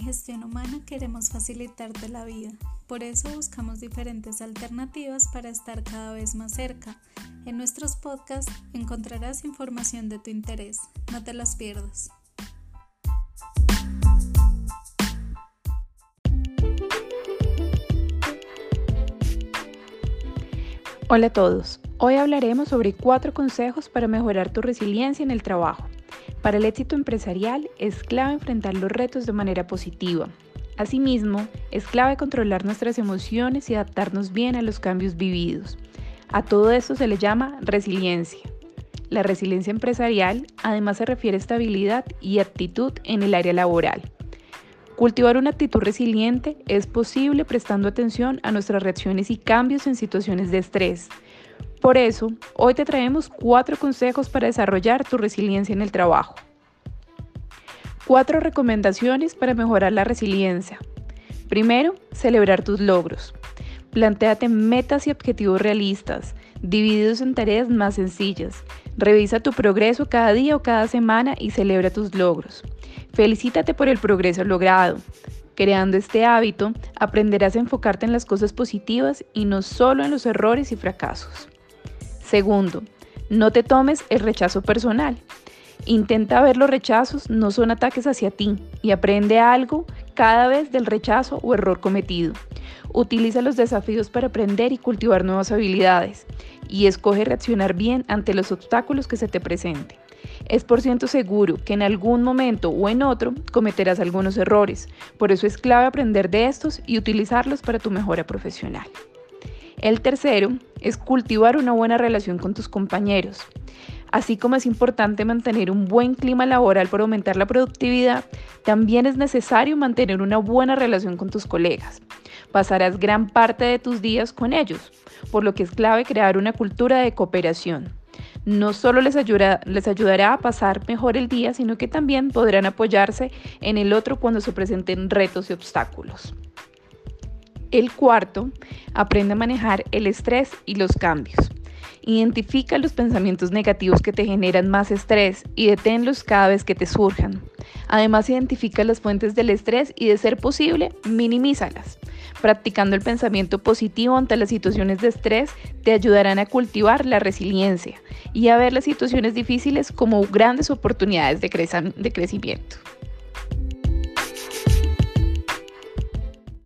Gestión Humana queremos facilitarte la vida. Por eso buscamos diferentes alternativas para estar cada vez más cerca. En nuestros podcasts encontrarás información de tu interés. No te las pierdas. Hola a todos. Hoy hablaremos sobre cuatro consejos para mejorar tu resiliencia en el trabajo. Para el éxito empresarial es clave enfrentar los retos de manera positiva. Asimismo, es clave controlar nuestras emociones y adaptarnos bien a los cambios vividos. A todo esto se le llama resiliencia. La resiliencia empresarial además se refiere a estabilidad y actitud en el área laboral. Cultivar una actitud resiliente es posible prestando atención a nuestras reacciones y cambios en situaciones de estrés, por eso, hoy te traemos cuatro consejos para desarrollar tu resiliencia en el trabajo. Cuatro recomendaciones para mejorar la resiliencia. Primero, celebrar tus logros. Plantéate metas y objetivos realistas, divididos en tareas más sencillas. Revisa tu progreso cada día o cada semana y celebra tus logros. Felicítate por el progreso logrado. Creando este hábito, aprenderás a enfocarte en las cosas positivas y no solo en los errores y fracasos. Segundo, no te tomes el rechazo personal. Intenta ver los rechazos no son ataques hacia ti y aprende algo cada vez del rechazo o error cometido. Utiliza los desafíos para aprender y cultivar nuevas habilidades y escoge reaccionar bien ante los obstáculos que se te presenten. Es por ciento seguro que en algún momento o en otro cometerás algunos errores, por eso es clave aprender de estos y utilizarlos para tu mejora profesional. El tercero es cultivar una buena relación con tus compañeros. Así como es importante mantener un buen clima laboral para aumentar la productividad, también es necesario mantener una buena relación con tus colegas. Pasarás gran parte de tus días con ellos, por lo que es clave crear una cultura de cooperación. No solo les, ayudará a pasar mejor el día, sino que también podrán apoyarse en el otro cuando se presenten retos y obstáculos. El cuarto, aprende a manejar el estrés y los cambios. Identifica los pensamientos negativos que te generan más estrés y deténlos cada vez que te surjan. Además, identifica las fuentes del estrés y, de ser posible, minimízalas. Practicando el pensamiento positivo ante las situaciones de estrés te ayudarán a cultivar la resiliencia y a ver las situaciones difíciles como grandes oportunidades de, de crecimiento.